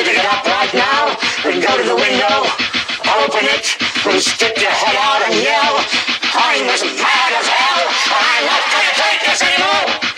you to get up right now and go to the window, open it, and stick your head out and yell, I'm as mad as hell, I'm not gonna take this anymore!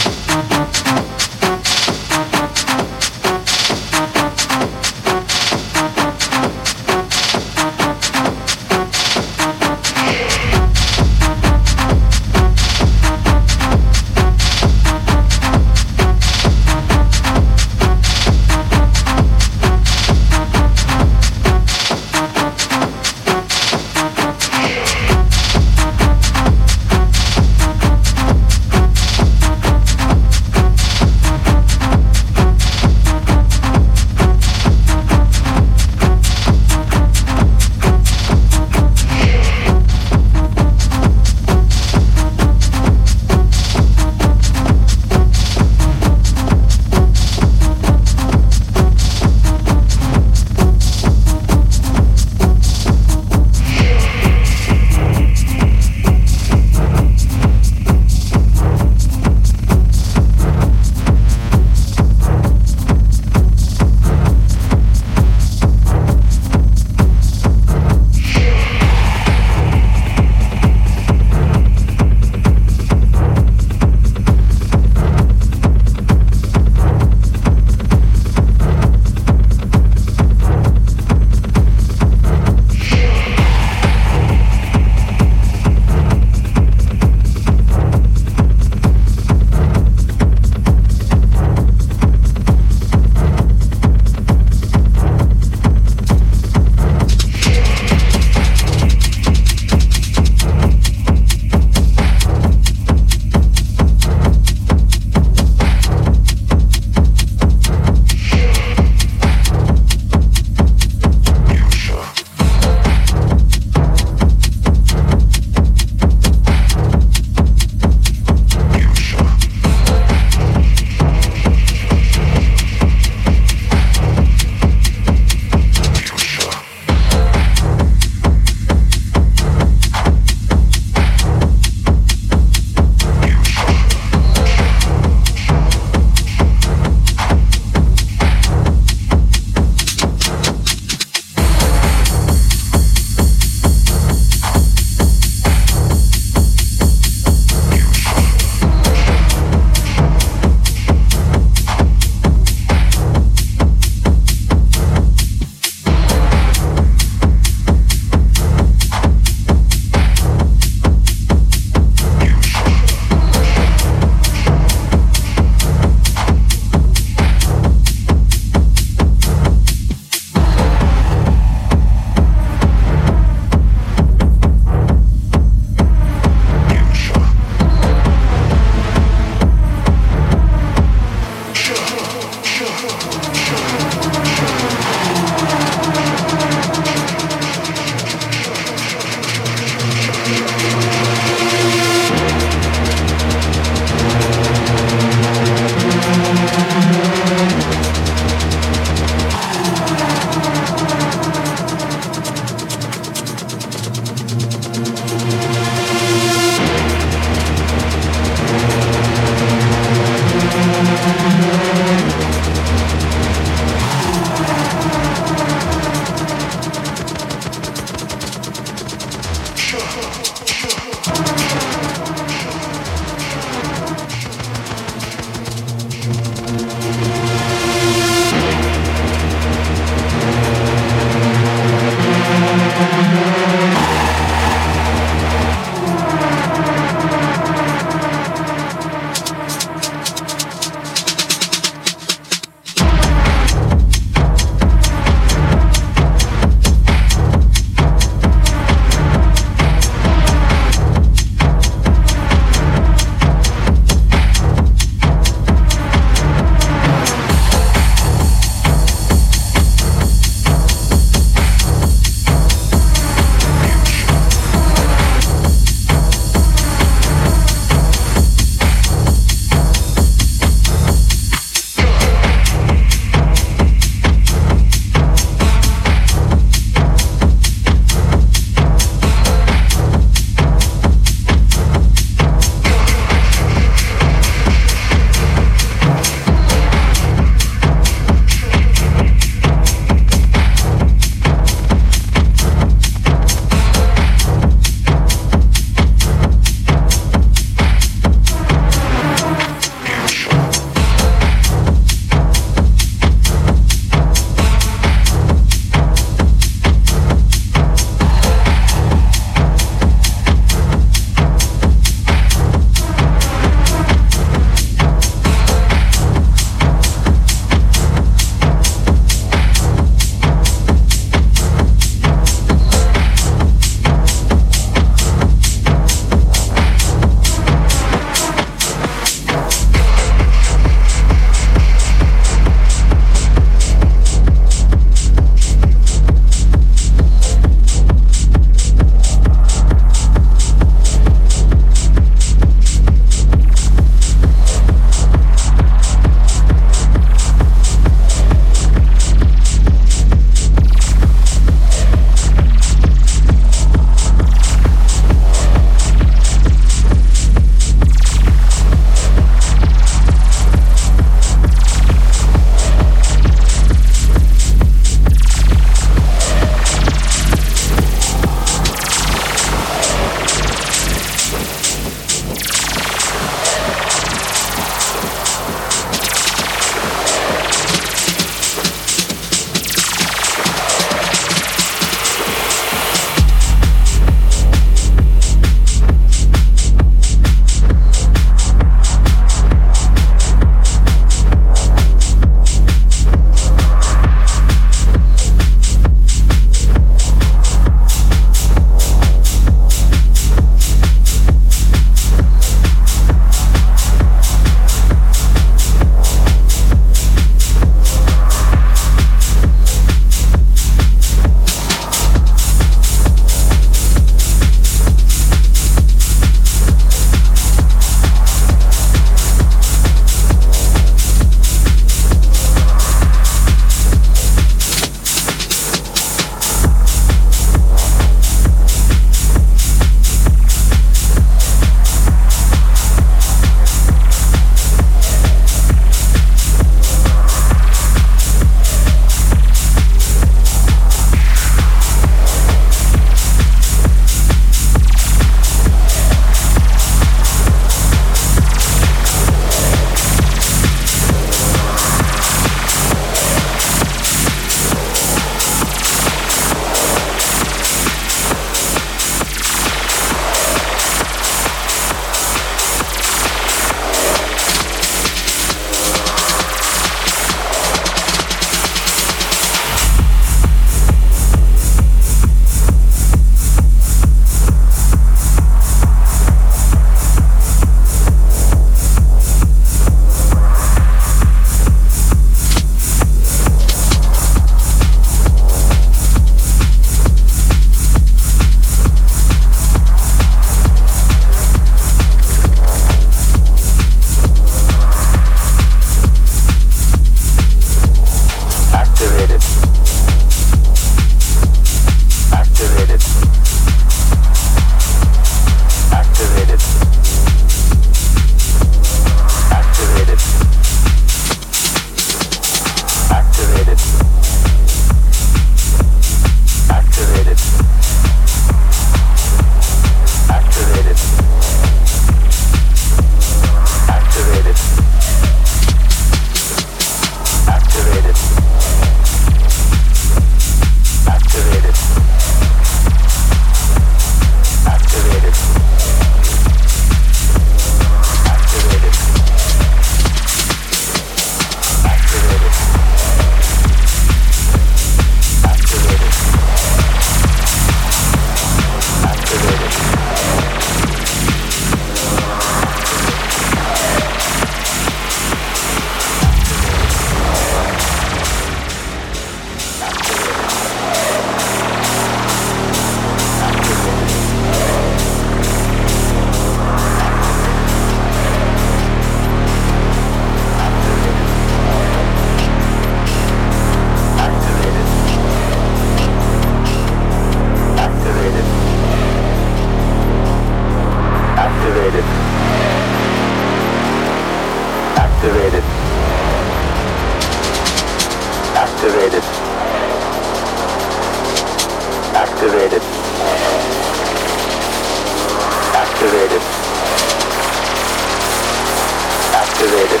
activated.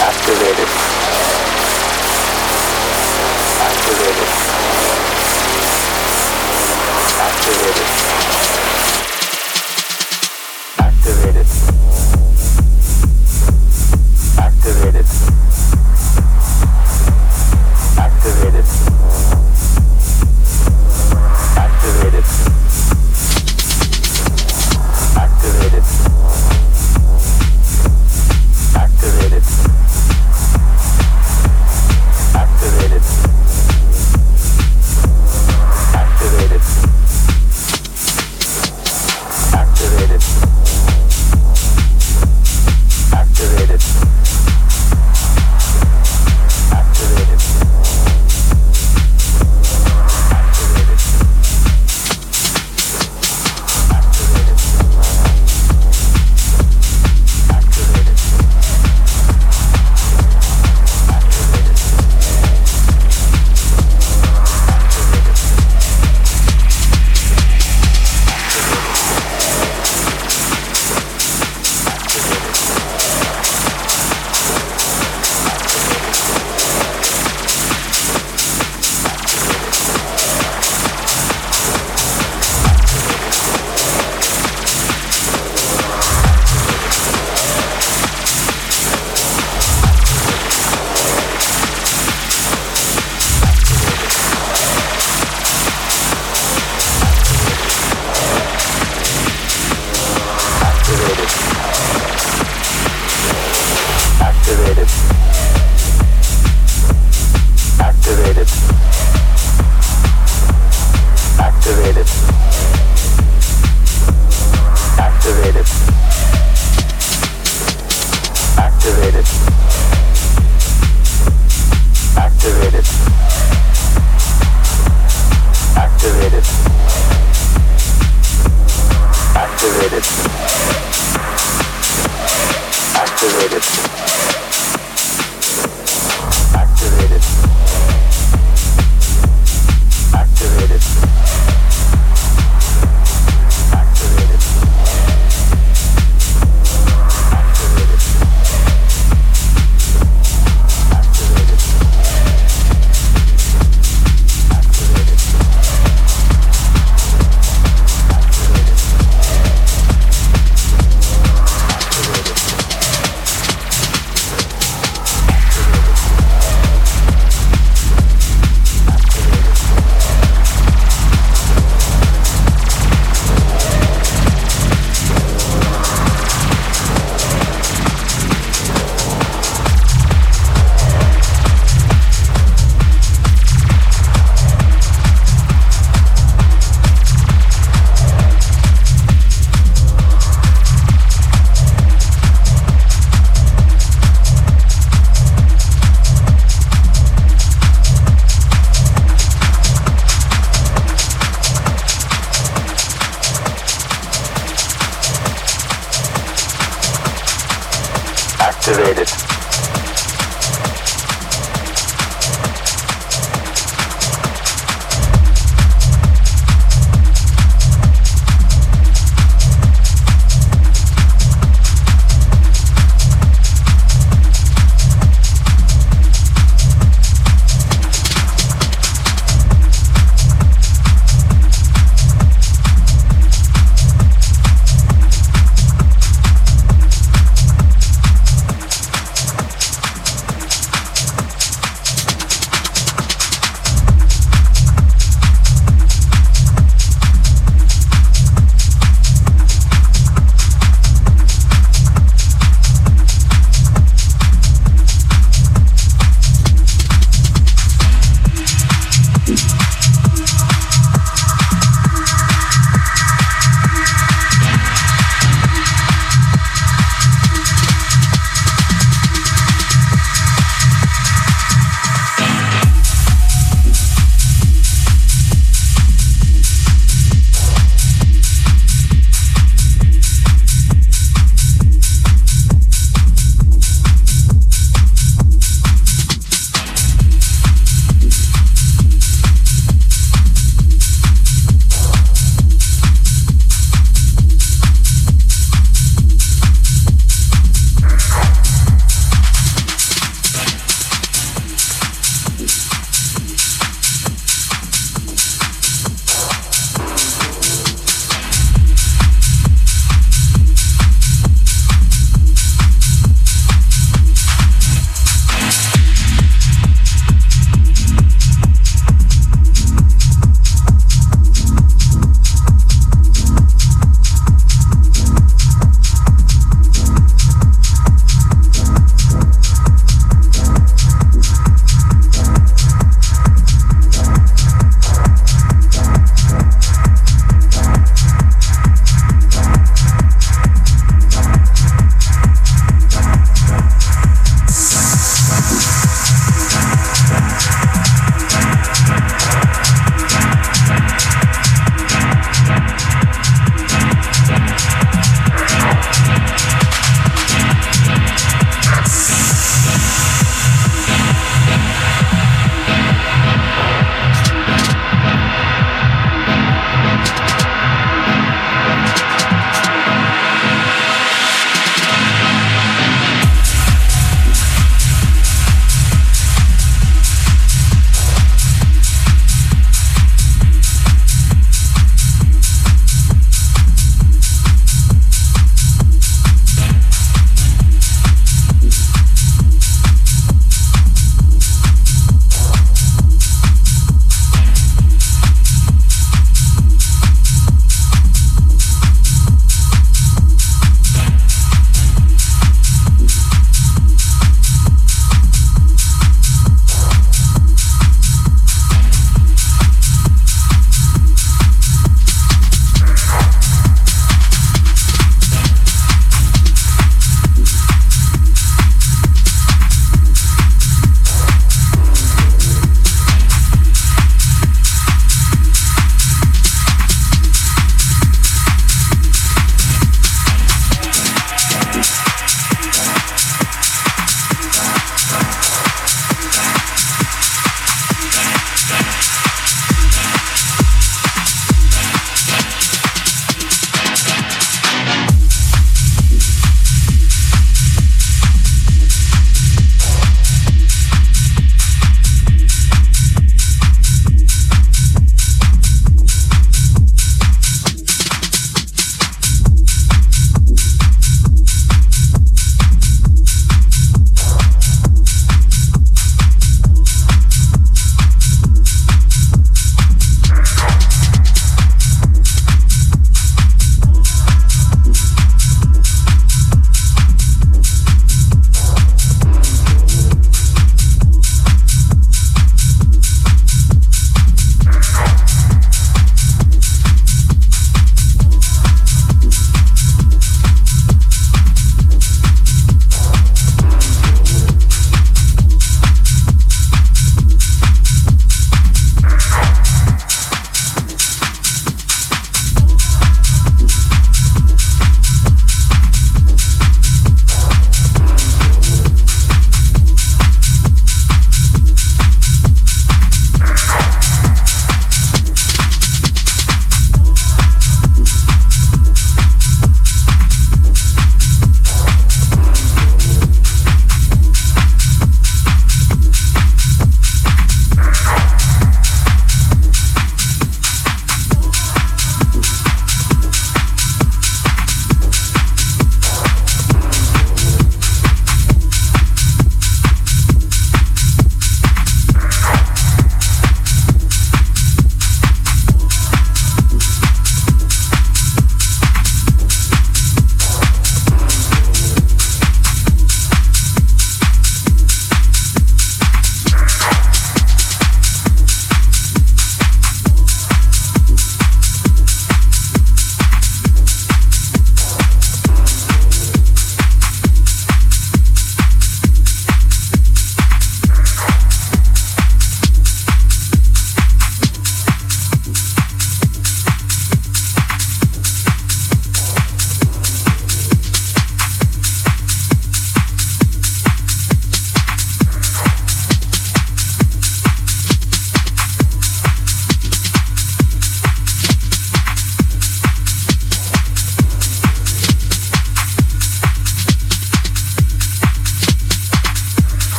Activated. Activated. Activated. Activated. Activated.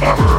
Uh,